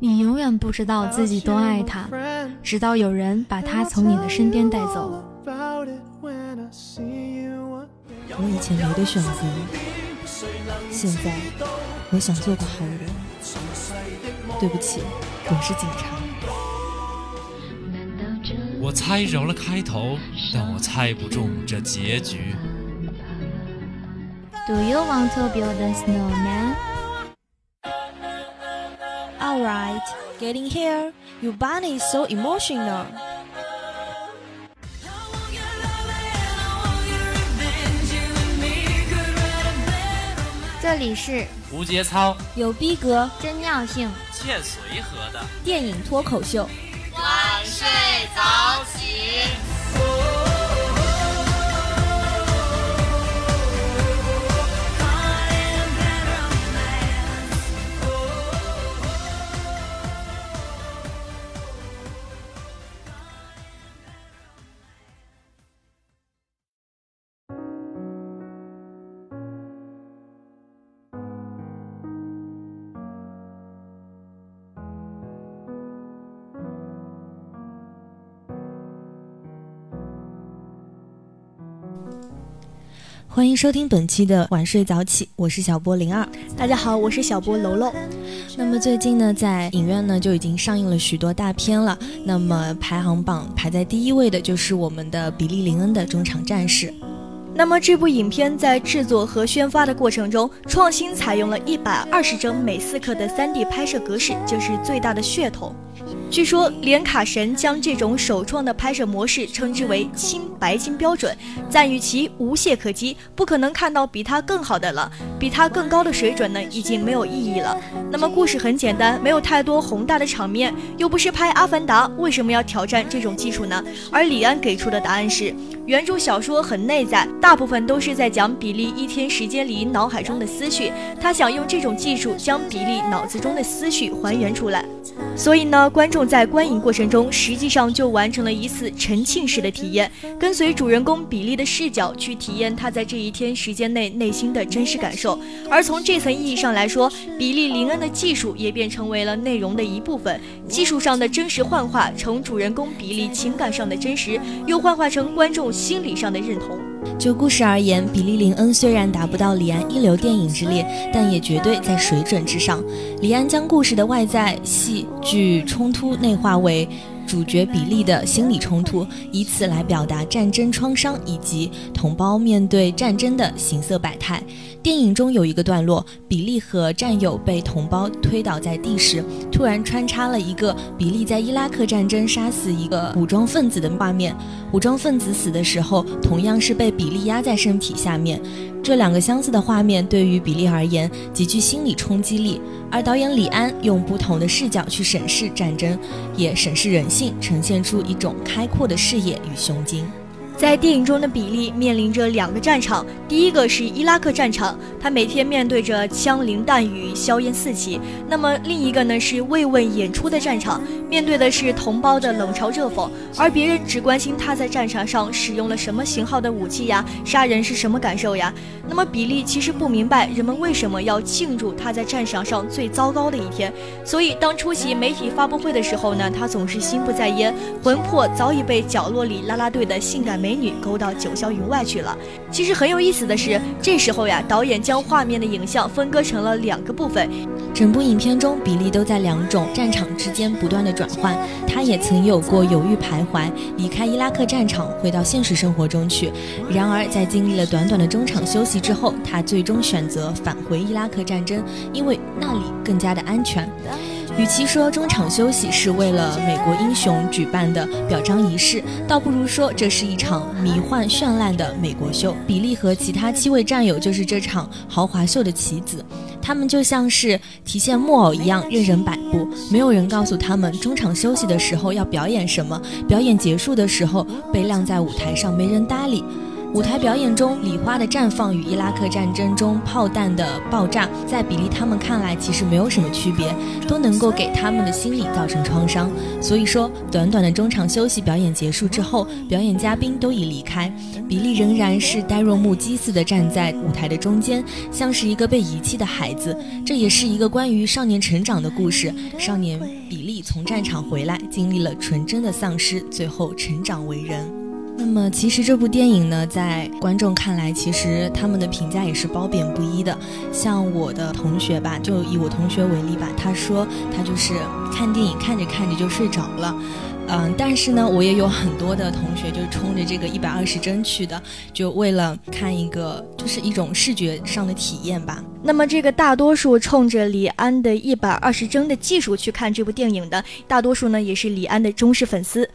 你永远不知道自己多爱他，直到有人把他从你的身边带走。我以前没得选择，现在我想做个好人。对不起，我是警察。我猜着了开头，但我猜不中这结局。Do you want to build a snowman? Alright, getting here. Your bunny is so emotional. 这里是无节操、有逼格、真尿性、欠随和的电影脱口秀。晚睡早起。欢迎收听本期的晚睡早起，我是小波零二。大家好，我是小波楼楼。那么最近呢，在影院呢就已经上映了许多大片了。那么排行榜排在第一位的就是我们的比利林恩的《中场战士》。那么这部影片在制作和宣发的过程中，创新采用了一百二十帧每四克的 3D 拍摄格式，就是最大的噱头。据说连卡神将这种首创的拍摄模式称之为“青白金标准”，赞誉其无懈可击，不可能看到比它更好的了。比它更高的水准呢，已经没有意义了。那么故事很简单，没有太多宏大的场面，又不是拍《阿凡达》，为什么要挑战这种技术呢？而李安给出的答案是，原著小说很内在，大部分都是在讲比利一天时间里脑海中的思绪，他想用这种技术将比利脑子中的思绪还原出来。所以呢，观众在观影过程中，实际上就完成了一次沉浸式的体验，跟随主人公比利的视角去体验他在这一天时间内内心的真实感受。而从这层意义上来说，比利林恩的技术也便成为了内容的一部分。技术上的真实幻化，从主人公比利情感上的真实，又幻化成观众心理上的认同。就故事而言，比利林恩虽然达不到李安一流电影之列，但也绝对在水准之上。李安将故事的外在戏剧冲突内化为。主角比利的心理冲突，以此来表达战争创伤以及同胞面对战争的形色百态。电影中有一个段落，比利和战友被同胞推倒在地时，突然穿插了一个比利在伊拉克战争杀死一个武装分子的画面。武装分子死的时候，同样是被比利压在身体下面。这两个相似的画面对于比利而言极具心理冲击力，而导演李安用不同的视角去审视战争，也审视人性，呈现出一种开阔的视野与胸襟。在电影中的比利面临着两个战场，第一个是伊拉克战场，他每天面对着枪林弹雨、硝烟四起；那么另一个呢是慰问演出的战场，面对的是同胞的冷嘲热讽，而别人只关心他在战场上使用了什么型号的武器呀，杀人是什么感受呀。那么比利其实不明白人们为什么要庆祝他在战场上最糟糕的一天，所以当出席媒体发布会的时候呢，他总是心不在焉，魂魄早已被角落里啦啦队的性感美。美女勾到九霄云外去了。其实很有意思的是，这时候呀，导演将画面的影像分割成了两个部分。整部影片中，比利都在两种战场之间不断的转换。他也曾有过犹豫徘徊，离开伊拉克战场，回到现实生活中去。然而，在经历了短短的中场休息之后，他最终选择返回伊拉克战争，因为那里更加的安全。与其说中场休息是为了美国英雄举办的表彰仪式，倒不如说这是一场迷幻绚烂的美国秀。比利和其他七位战友就是这场豪华秀的棋子，他们就像是提线木偶一样任人摆布，没有人告诉他们中场休息的时候要表演什么，表演结束的时候被晾在舞台上没人搭理。舞台表演中，礼花的绽放与伊拉克战争中炮弹的爆炸，在比利他们看来其实没有什么区别，都能够给他们的心理造成创伤。所以说，短短的中场休息表演结束之后，表演嘉宾都已离开，比利仍然是呆若木鸡似的站在舞台的中间，像是一个被遗弃的孩子。这也是一个关于少年成长的故事。少年比利从战场回来，经历了纯真的丧失，最后成长为人。那么，其实这部电影呢，在观众看来，其实他们的评价也是褒贬不一的。像我的同学吧，就以我同学为例吧，他说他就是看电影看着看着就睡着了。嗯，但是呢，我也有很多的同学就是冲着这个一百二十帧去的，就为了看一个，就是一种视觉上的体验吧。那么，这个大多数冲着李安的一百二十帧的技术去看这部电影的，大多数呢也是李安的忠实粉丝。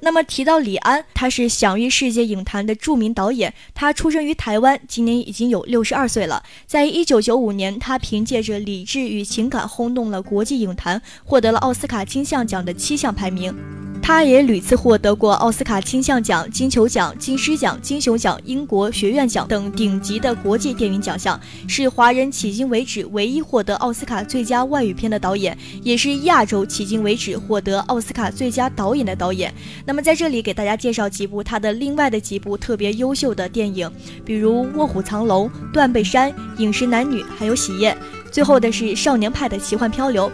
那么提到李安，他是享誉世界影坛的著名导演，他出生于台湾，今年已经有六十二岁了。在一九九五年，他凭借着《理智与情感》轰动了国际影坛，获得了奥斯卡金像奖的七项排名。他也屡次获得过奥斯卡金像奖、金球奖、金狮奖、金熊奖、英国学院奖等顶级的国际电影奖项，是华人迄今为止唯一获得奥斯卡最佳外语片的导演，也是亚洲迄今为止获得奥斯卡最佳导演的导演。那么在这里给大家介绍几部他的另外的几部特别优秀的电影，比如《卧虎藏龙》《断背山》《饮食男女》还有《喜宴》，最后的是《少年派的奇幻漂流》。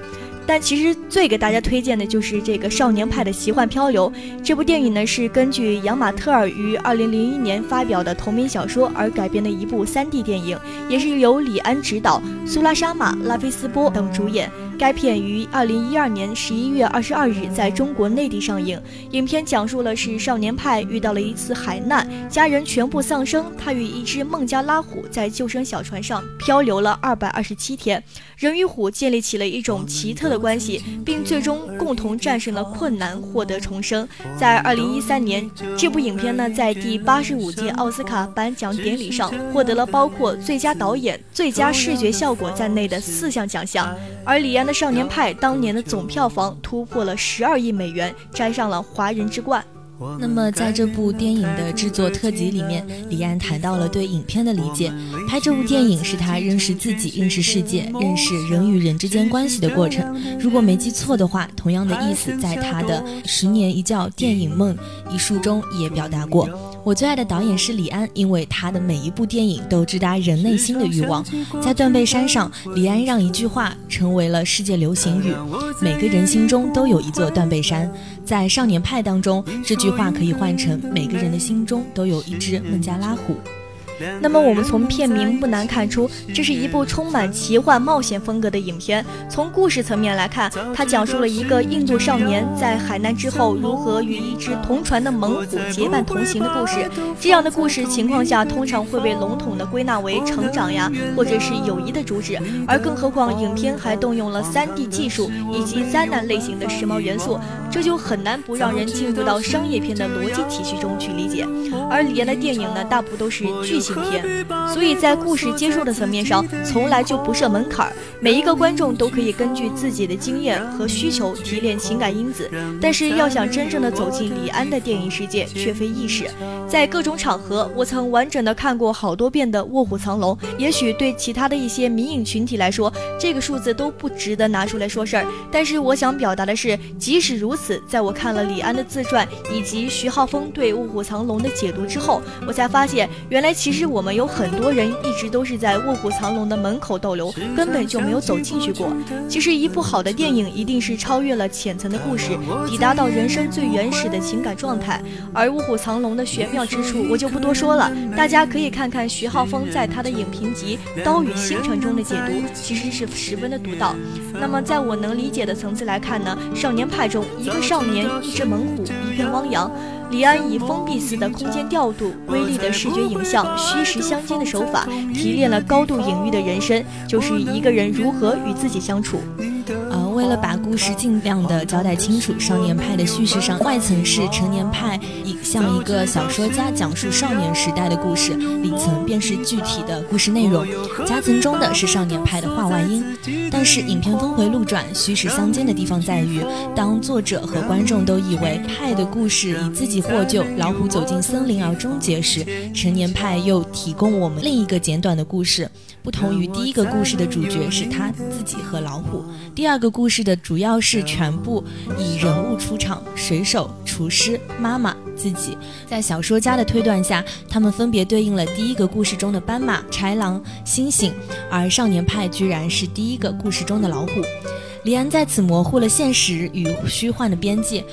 但其实最给大家推荐的就是这个《少年派的奇幻漂流》这部电影呢，是根据杨马特尔于二零零一年发表的同名小说而改编的一部 3D 电影，也是由李安执导，苏拉沙玛、拉菲斯波等主演。该片于二零一二年十一月二十二日在中国内地上映。影片讲述了是少年派遇到了一次海难，家人全部丧生，他与一只孟加拉虎在救生小船上漂流了二百二十七天，人与虎建立起了一种奇特的关系，并最终共同战胜了困难，获得重生。在二零一三年，这部影片呢在第八十五届奥斯卡颁奖典礼上获得了包括最佳导演、最佳视觉效果在内的四项奖项，而李安。的少年派当年的总票房突破了十二亿美元，摘上了华人之冠。那么，在这部电影的制作特辑里面，李安谈到了对影片的理解。拍这部电影是他认识自己、认识世界、认识人与人之间关系的过程。如果没记错的话，同样的意思在他的《十年一觉电影梦》一书中也表达过。我最爱的导演是李安，因为他的每一部电影都直达人内心的欲望。在断背山上，李安让一句话成为了世界流行语：每个人心中都有一座断背山。在少年派当中，这句话可以换成每个人的心中都有一只孟加拉虎。那么我们从片名不难看出，这是一部充满奇幻冒险风格的影片。从故事层面来看，它讲述了一个印度少年在海难之后如何与一只同船的猛虎结伴同行的故事。这样的故事情况下，通常会被笼统的归纳为成长呀，或者是友谊的主旨。而更何况影片还动用了 3D 技术以及灾难类型的时髦元素，这就很难不让人进入到商业片的逻辑体系中去理解。而李安的电影呢，大部都是剧情。影片，所以在故事接受的层面上，从来就不设门槛儿，每一个观众都可以根据自己的经验和需求提炼情感因子。但是要想真正的走进李安的电影世界，却非易事。在各种场合，我曾完整的看过好多遍的《卧虎藏龙》，也许对其他的一些迷影群体来说，这个数字都不值得拿出来说事儿。但是我想表达的是，即使如此，在我看了李安的自传以及徐浩峰对《卧虎藏龙》的解读之后，我才发现，原来其实。实我们有很多人一直都是在卧虎藏龙的门口逗留，根本就没有走进去过。其实一部好的电影一定是超越了浅层的故事，抵达到人生最原始的情感状态。而卧虎藏龙的玄妙之处，我就不多说了，大家可以看看徐浩峰在他的影评集《刀与星辰》中的解读，其实是十分的独到。那么在我能理解的层次来看呢，《少年派》中一个少年，一只猛虎，一片汪洋。李安以封闭式的空间调度、瑰丽的视觉影像、虚实相间的手法，提炼了高度隐喻的人生，就是一个人如何与自己相处。为了把故事尽量的交代清楚，少年派的叙事上外层是成年派，以像一个小说家讲述少年时代的故事，里层便是具体的故事内容，夹层中的是少年派的话外音。但是影片峰回路转、虚实相间的地方在于，当作者和观众都以为派的故事以自己获救、老虎走进森林而终结时，成年派又提供我们另一个简短的故事。不同于第一个故事的主角是他自己和老虎，第二个故故事的主要是全部以人物出场：水手、厨师、妈妈、自己。在小说家的推断下，他们分别对应了第一个故事中的斑马、豺狼、猩猩，而少年派居然是第一个故事中的老虎。李安在此模糊了现实与虚幻的边界，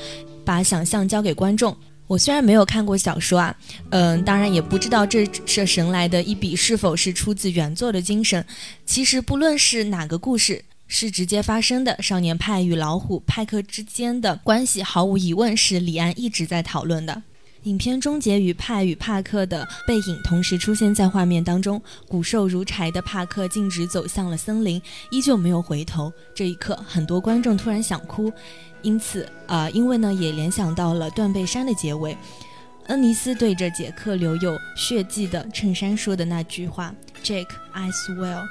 把想象交给观众。我虽然没有看过小说啊，嗯，当然也不知道这这神来的一笔是否是出自原作的精神。其实不论是哪个故事是直接发生的，少年派与老虎派克之间的关系毫无疑问是李安一直在讨论的。影片终结于派与帕克的背影同时出现在画面当中，骨瘦如柴的帕克径直走向了森林，依旧没有回头。这一刻，很多观众突然想哭。因此，啊，因为呢，也联想到了《断背山》的结尾，恩尼斯对着杰克留有血迹的衬衫说的那句话：“Jake，I swear。”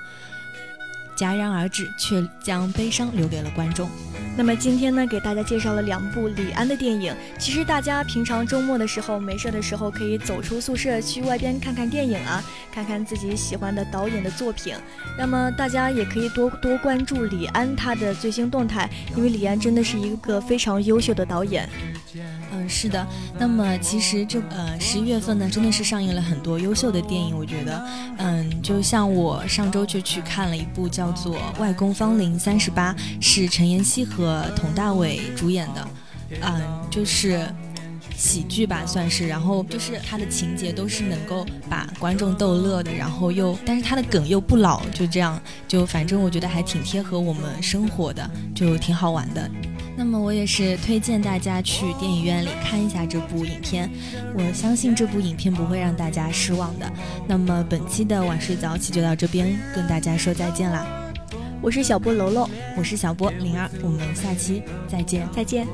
戛然而止，却将悲伤留给了观众。那么今天呢，给大家介绍了两部李安的电影。其实大家平常周末的时候没事的时候，可以走出宿舍去外边看看电影啊，看看自己喜欢的导演的作品。那么大家也可以多多关注李安他的最新动态，因为李安真的是一个非常优秀的导演。是的。那么其实这呃十一月份呢，真的是上映了很多优秀的电影。我觉得，嗯，就像我上周就去看了一部叫做《外公芳龄三十八》，是陈妍希和佟大为主演的，嗯，就是喜剧吧，算是。然后就是它的情节都是能够把观众逗乐的，然后又但是它的梗又不老，就这样，就反正我觉得还挺贴合我们生活的，就挺好玩的。那么我也是推荐大家去电影院里看一下这部影片，我相信这部影片不会让大家失望的。那么本期的晚睡早起就到这边，跟大家说再见啦！我是小波楼楼，我是小波灵儿，我们下期再见，再见。